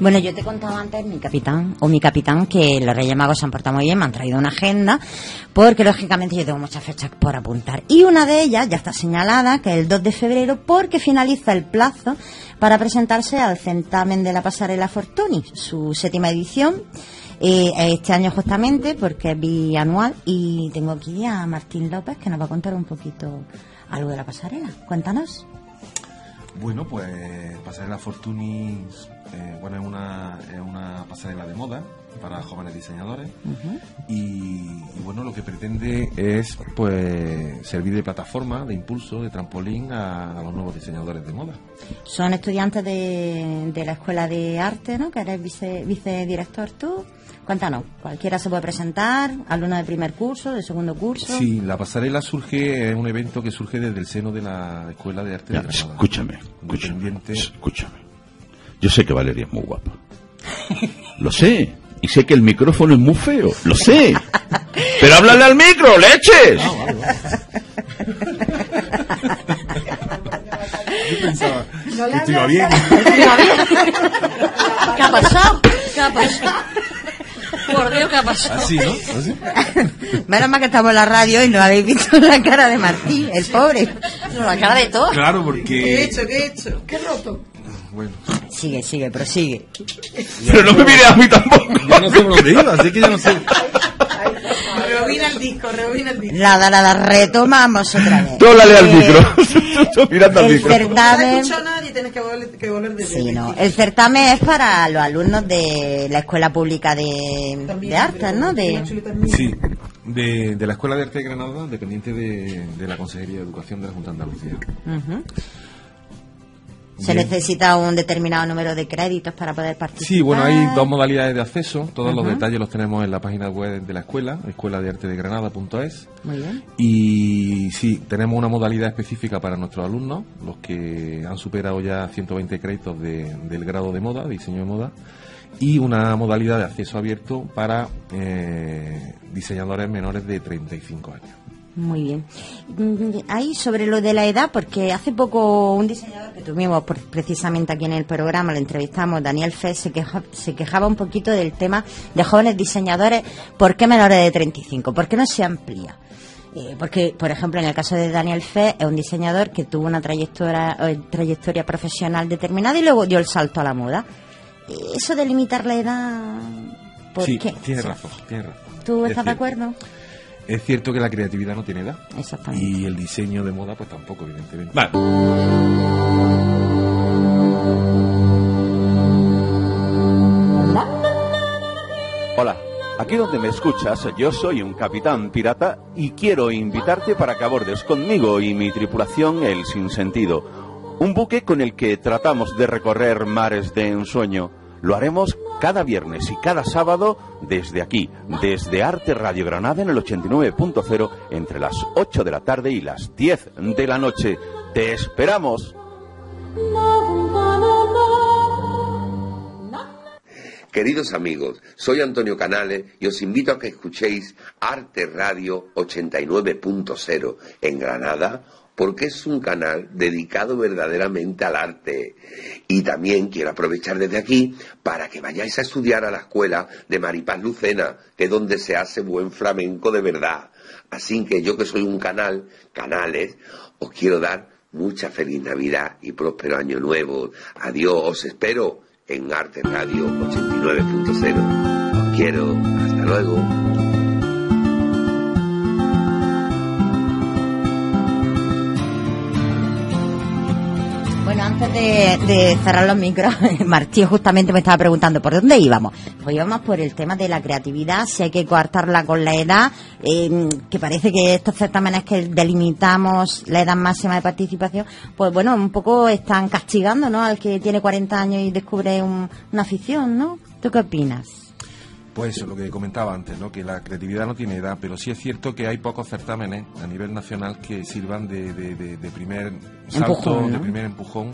Bueno, yo te contaba antes mi capitán, o mi capitán, que los Reyes Magos se han portado muy bien, me han traído una agenda, porque lógicamente yo tengo muchas fechas por apuntar. Y una de ellas ya está señalada, que es el 2 de febrero, porque finaliza el plazo para presentarse al certamen de la pasarela Fortuny, su séptima edición. Eh, este año justamente, porque es bianual, y tengo aquí a Martín López, que nos va a contar un poquito algo de la pasarela. Cuéntanos. Bueno, pues Pasarela Fortuny eh, bueno, es una, es una pasarela de moda para jóvenes diseñadores y, bueno, lo que pretende es pues servir de plataforma, de impulso, de trampolín a, los nuevos diseñadores de moda. Son estudiantes de, de la Escuela de Arte, ¿no? Que eres vice, vicedirector tú. Cuéntanos, cualquiera se puede presentar, alumno de primer curso, de segundo curso. Sí, la pasarela surge, es un evento que surge desde el seno de la Escuela de Arte de Granada. Escúchame, escúchame, escúchame. Yo sé que Valeria es muy guapa. Lo sé. Y sé que el micrófono es muy feo. Lo sé. Pero háblale al micro, leches. Yo pensaba que iba bien. ¿Qué ha pasado? ¿Qué ha pasado? Por Dios, ¿qué ha pasado? Así, ¿no? ¿Así? Menos mal que estamos en la radio y no habéis visto la cara de Martín, el pobre. No, la cara de todo. Claro, porque... ¿Qué he hecho? ¿Qué he hecho? ¿Qué he roto? Bueno, Sigue, sigue, prosigue. Pero no me mires a mí tampoco. ya no sé por dónde iba, así que ya no sé. Rebobina el disco, rebobina el disco. Nada, nada, retomamos otra vez. Tú háblale al Eh, micro. Mirando al el micro. Certamen... escucha nadie, tienes que volver, que volver de Sí, no. El certamen es para los alumnos de la Escuela Pública de, de Artes, ¿no? De, Sí, de, de la Escuela de Arte de Granada, dependiente de, de la Consejería de Educación de la Junta de Andalucía. Se Bien. necesita un determinado número de créditos para poder participar. Sí, bueno, hay dos modalidades de acceso. Todos los detalles los tenemos en la página web de la escuela, escuela de arte de Granada.es. Muy bien. Y sí, tenemos una modalidad específica para nuestros alumnos, los que han superado ya 120 créditos de- del grado de moda, diseño de moda, y una modalidad de acceso abierto para eh, diseñadores menores de 35 años. Muy bien. Mm, Ahí sobre lo de la edad, porque hace poco un diseñador que tuvimos por- precisamente aquí en el programa, lo entrevistamos, Daniel Fe, se, queja- se quejaba un poquito del tema de jóvenes diseñadores, ¿por qué menores de 35? ¿Por qué no se amplía? Eh, porque, por ejemplo, en el caso de Daniel Fe, es un diseñador que tuvo una trayectoria, eh, trayectoria profesional determinada y luego dio el salto a la moda. Eh, Eso de limitar la edad, ¿por sí, qué? tiene Sí. razón, tiene razón. ¿Tú Es estás de acuerdo? Es cierto que la creatividad no tiene edad. Exactamente. Y el diseño de moda, pues tampoco, evidentemente. Vale. Hola, aquí donde me escuchas, yo soy un capitán pirata y quiero invitarte para que abordes conmigo y mi tripulación el Sinsentido, un buque con el que tratamos de recorrer mares de ensueño. Lo haremos cada viernes y cada sábado desde aquí, desde Arte Radio Granada en el 89.0 entre las 8 de la tarde y las 10 de la noche. ¡Te esperamos! Queridos amigos, soy Antonio Canales y os invito a que escuchéis Arte Radio 89.0 en Granada porque es un canal dedicado verdaderamente al arte. Y también quiero aprovechar desde aquí para que vayáis a estudiar a la escuela de Maripaz Lucena, que es donde se hace buen flamenco de verdad. Así que yo que soy un canal, canales, os quiero dar mucha feliz Navidad y próspero año nuevo. Adiós, os espero en Arte Radio 89.0. Os quiero, hasta luego. Antes de, cerrar los micros, Martí justamente me estaba preguntando por dónde íbamos. Pues íbamos por el tema de la creatividad, si hay que coartarla con la edad, eh, que parece que estos certámenes que delimitamos la edad máxima de participación, pues bueno, un poco están castigando, ¿no? Al que tiene 40 años y descubre un- una afición, ¿no? ¿Tú qué opinas? Pues eso, lo que comentaba antes, ¿no? que la creatividad no tiene edad, pero sí es cierto que hay pocos certámenes a nivel nacional que sirvan de, de- de- de primer salto, Empujón, ¿no? de primer empujón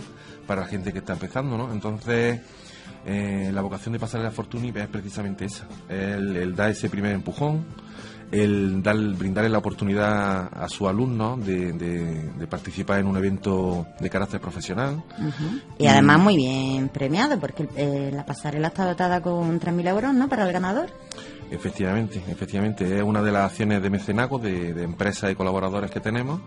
para la gente que está empezando. ¿no? Entonces, eh, la vocación de Pasarela Fortuny es precisamente esa, el, el dar ese primer empujón, el dar, brindarle la oportunidad a su alumno de, de- de participar en un evento de carácter profesional. Y además muy bien premiado, porque eh, la pasarela está dotada con 3.000 euros, ¿no? Para el ganador. Efectivamente, efectivamente, es una de las acciones de mecenazgo de, de empresas y colaboradores que tenemos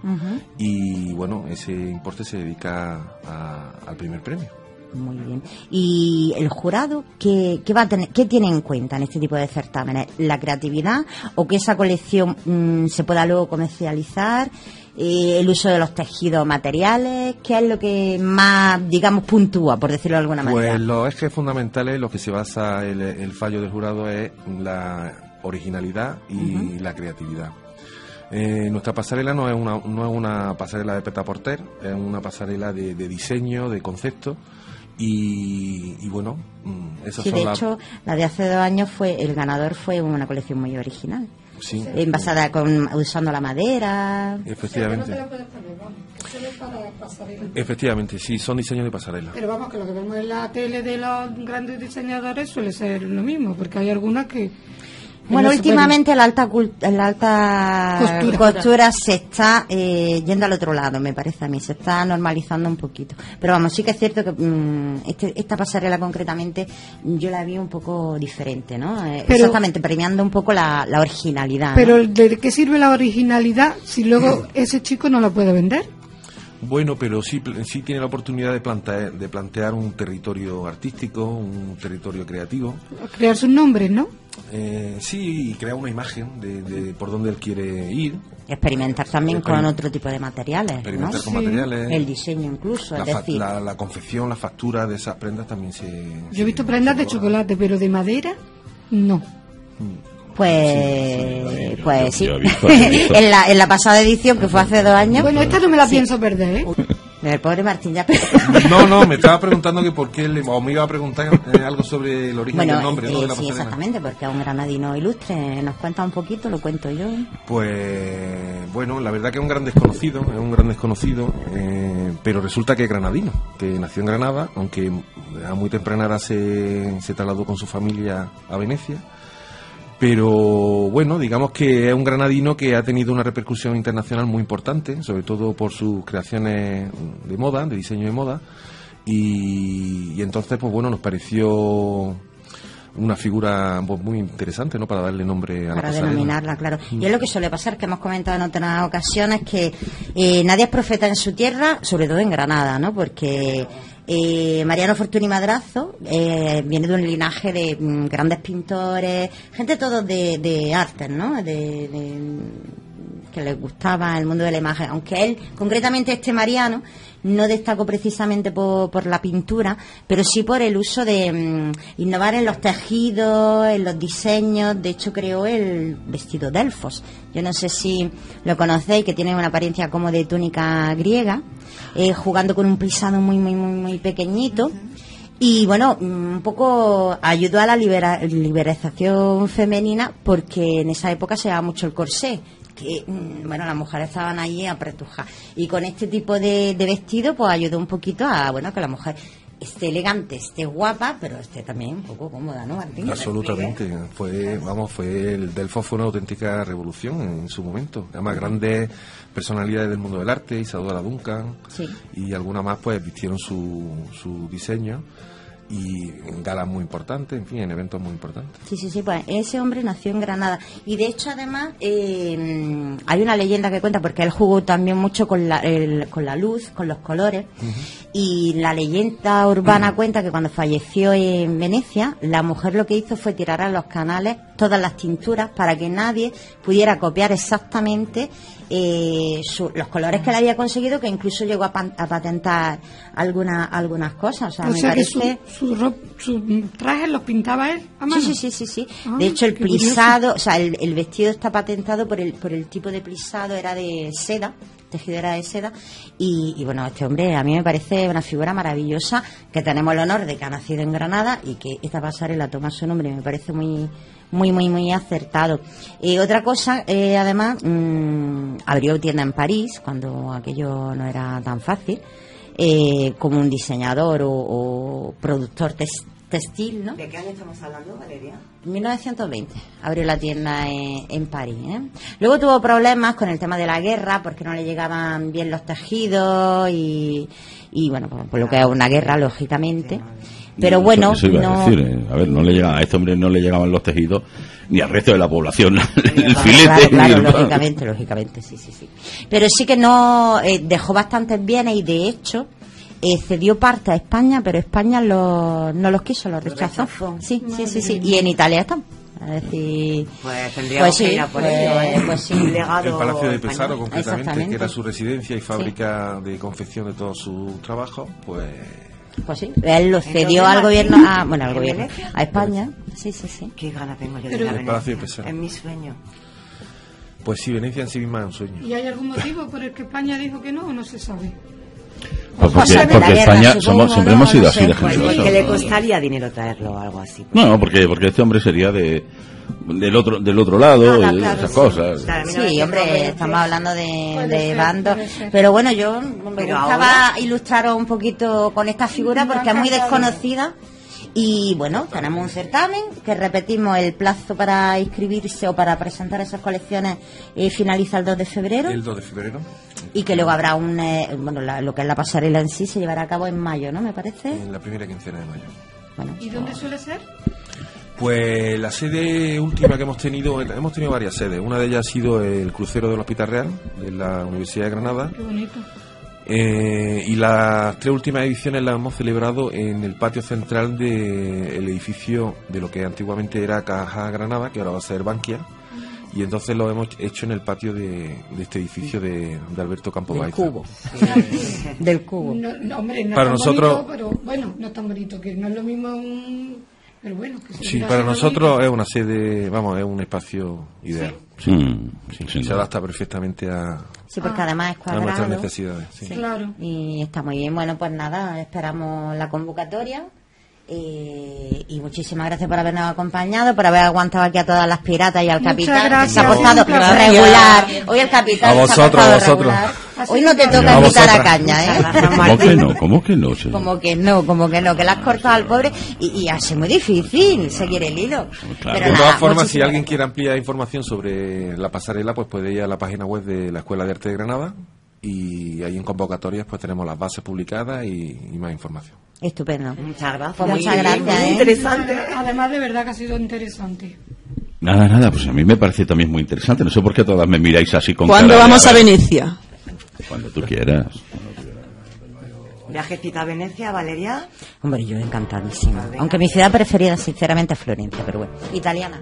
y bueno, ese importe se dedica a- al primer premio. Muy bien. ¿Y el jurado qué, qué va a tener, qué tiene en cuenta en este tipo de certámenes? ¿La creatividad o que esa colección mm, se pueda luego comercializar? Eh, ¿El uso de los tejidos materiales? ¿Qué es lo que más, digamos, puntúa, por decirlo de alguna manera? Pues los ejes fundamentales, en los que se basa el, el fallo del jurado es la originalidad y la creatividad. Eh, nuestra pasarela no es una, no es una pasarela de peta porter, es una pasarela de, de diseño, de concepto y, y bueno, mm, esas Sí, son de las... hecho, la de hace dos años fue, el ganador fue una colección muy original. Sí, Basada con, usando la madera. efectivamente. puedes poner, vamos. Eso es para pasarela. Efectivamente, sí, son diseños de pasarela. Pero vamos, que lo que vemos en la tele de los grandes diseñadores suele ser lo mismo, porque hay algunas que... Bueno, últimamente la alta la alta Costura. costura, se está eh, yendo al otro lado, me parece a mí, se está normalizando un poquito. Pero vamos, sí que es cierto que mm, este- esta pasarela concretamente yo la vi un poco diferente, ¿no? Eh, Pero- Exactamente, premiando un poco la, la originalidad. ¿no? Pero ¿de qué sirve la originalidad si luego ese chico no la puede vender? Bueno, pero sí, pl- sí tiene la oportunidad de plantear, de plantear un territorio artístico, un territorio creativo. Crear sus nombres, ¿no? Eh, sí, y crear una imagen de, de por dónde él quiere ir. Experimentar también con otro tipo de materiales, ¿no? Experimentar con Sí. materiales. El diseño incluso, la, es fa- decir, la, la confección, la factura de esas prendas también se. Yo he visto prendas de chocolate, pero de madera, no. pues, pues sí. he visto. en, la, en la pasada edición, que fue hace dos años, Bueno, esta no me la Sí. pienso perder, ¿eh? el pobre Martín ya... No, no, me estaba preguntando que por qué le, o me iba a preguntar eh, algo sobre el origen Bueno, del nombre, ¿no? eh, de la sí, pasarela. exactamente, porque a un granadino ilustre nos cuenta un poquito, lo cuento yo. Pues bueno, la verdad que es un gran desconocido, es un gran desconocido, eh, pero resulta que es granadino, que nació en Granada, aunque a muy temprana edad se, se trasladó con su familia a Venecia. Pero bueno, digamos que es un granadino que ha tenido una repercusión internacional muy importante, sobre todo por sus creaciones de moda, de diseño de moda. Y, y entonces, pues bueno, nos pareció una figura pues, muy interesante, ¿no? Para darle nombre a la para pasarela. denominarla, claro. Y es lo que suele pasar, que hemos comentado en otras ocasiones, que eh, nadie es profeta en su tierra, sobre todo en Granada, ¿no? Porque eh, Mariano Fortuny Madrazo eh, viene de un linaje de mm, grandes pintores, gente todos de, de artes, ¿no? Que les gustaba el mundo de la imagen, aunque él, concretamente este Mariano, no destacó precisamente por, la pintura, pero sí por el uso de mm, innovar en los tejidos, en los diseños. De hecho, creó el vestido Delfos. Yo no sé si lo conocéis, que tiene una apariencia como de túnica griega, eh, jugando con un plisado muy, muy, muy, muy pequeñito. Y bueno, mm, un poco ayudó a la libera- liberación femenina porque en esa época se daba mucho el corsé. Que, mm, bueno, las mujeres estaban allí apretujadas. Y con este tipo de, de vestido, pues ayudó un poquito a, bueno, que la mujer esté elegante, esté guapa, pero esté también un poco cómoda, ¿no, Martín? Absolutamente, fue, vamos, fue el Delfos fue una auténtica revolución en su momento. Además, grandes personalidades del mundo del arte, Isadora Duncan Sí. y alguna más, pues vistieron su, su diseño y en galas muy importantes, en fin, en eventos muy importantes. Sí, sí, sí, pues ese hombre nació en Granada. Y de hecho, además, eh, hay una leyenda que cuenta, porque él jugó también mucho con la, el- con la luz, con los colores. Y la leyenda urbana cuenta que cuando falleció en Venecia, la mujer lo que hizo fue tirar a los canales todas las tinturas para que nadie pudiera copiar exactamente eh, su- los colores que él había conseguido, que incluso llegó a, pan- a patentar alguna, algunas cosas. O sea, o me sea que parece... su, su trajes los pintaba él a mano. Sí, sí, sí, sí, sí. Ah, de hecho, el qué curioso. plisado, o sea, el, el vestido está patentado por el, por el tipo de plisado, era de seda, tejido era de seda. Y, y bueno, este hombre a mí me parece una figura maravillosa, que tenemos el honor de que ha nacido en Granada y que esta pasarela toma su nombre, me parece muy muy, muy, muy acertado. Eh, otra cosa, eh, además, mm, abrió tienda en París, cuando aquello no era tan fácil, eh, como un diseñador o, o productor tes- textil, ¿no? ¿De qué año estamos hablando, Valeria? 1920 abrió la tienda en, en París. ¿eh? Luego tuvo problemas con el tema de la guerra porque no le llegaban bien los tejidos y, y bueno, por, por lo que es una guerra, lógicamente. Pero bueno, eso iba a no, decir, eh. a ver, no le llegan, a este hombre no le llegaban los tejidos ni al resto de la población el Claro, filete. Claro, el lógicamente, lógicamente, sí, sí, sí. Pero sí que no eh, dejó bastantes bienes y de hecho eh, cedió parte a España, pero España lo- no los quiso, los rechazó. Sí, sí, sí, sí. Y en Italia están. Decir, Pues tendríamos Pues sí, que ir a por pues- ello, pues sí. El Palacio de. Pesaro, concretamente, Exactamente. que era su residencia y fábrica de confección de todo su trabajo, pues Pues sí, él lo cedió al gobierno, a, bueno, al ¿en gobierno, Venecia? a España. Sí, sí, sí. Qué gana tengo yo de Venecia. Es mi sueño. Pues sí, Venecia en sí misma es un sueño. ¿Y hay algún motivo por el que España dijo que no o no se sabe? Pues Pues porque, porque guerra, España supongo, somos, siempre ¿no? hemos sido No así sé, de pues, generosos. que le costaría dinero traerlo o algo así. No, porque, porque este hombre sería de del otro del otro lado, Nada, y claro, esas sí. cosas. Claro, Sí, hombre, 1920. estamos hablando de, de bandos. Pero bueno, yo me Pero gustaba ahora- ilustraros un poquito con esta figura porque es muy desconocida. Y bueno, tenemos un certamen que repetimos el plazo para inscribirse o para presentar esas colecciones eh, finaliza el 2 de febrero El 2 de febrero, y que luego habrá un, eh, bueno, la- lo que es la pasarela en sí se llevará a cabo en mayo, ¿no? Me parece. en la primera quincena de mayo. Bueno, ¿Y dónde suele ser? Pues la sede última que hemos tenido, hemos tenido varias sedes. Una de ellas ha sido el crucero del Hospital Real, de la Universidad de Granada. Qué bonito. Eh, y las tres últimas ediciones las hemos celebrado en el patio central del edificio de lo que antiguamente era Caja Granada, que ahora va a ser Bankia. Y entonces lo hemos hecho en el patio de, de este edificio de, de Alberto Campo del cubo. del cubo. No, no, hombre, no Para tan nosotros- bonito, pero bueno, no es tan bonito, que no es lo mismo un... Pero bueno, que Sí, para nosotros bonito. es una sede, vamos, es un espacio ideal. Sí, Mm, sí, Se adapta perfectamente a, Sí, porque además es a nuestras cuadrado. necesidades. sí. Claro. Y está muy bien. Bueno, pues nada, esperamos la convocatoria. eh, y muchísimas gracias por habernos acompañado, por haber aguantado aquí a todas las piratas y al Muchas capitán, que gracias, se ha placer. regular. Hoy el capitán A se ha vosotros, portado a vosotros. regular. Hoy no te toca A invitar a vosotras. caña, ¿eh? ¿Cómo que no? ¿Cómo que no? señor? Como que no, como que no, que la has cortado al pobre y, y así muy difícil seguir el hilo. Claro. Pero De nada, todas formas, si alguien quiere ampliar información sobre la pasarela, pues puede ir a la página web de la Escuela de Arte de Granada y ahí en convocatorias pues tenemos las bases publicadas y, y más información. Estupendo. Muchas gracias. Pues Muy muchas gracias, muy ¿eh? interesante. Además, de verdad que ha sido interesante. Nada, nada, pues a mí me parece también muy interesante. No sé por qué todas me miráis así con ¿Cuándo cara de, vamos a Venecia? Cuando tú quieras. Viajecita a Venecia, Valeria. Hombre, yo encantadísima. Aunque mi ciudad preferida, sinceramente, es Florencia, pero bueno. Italiana.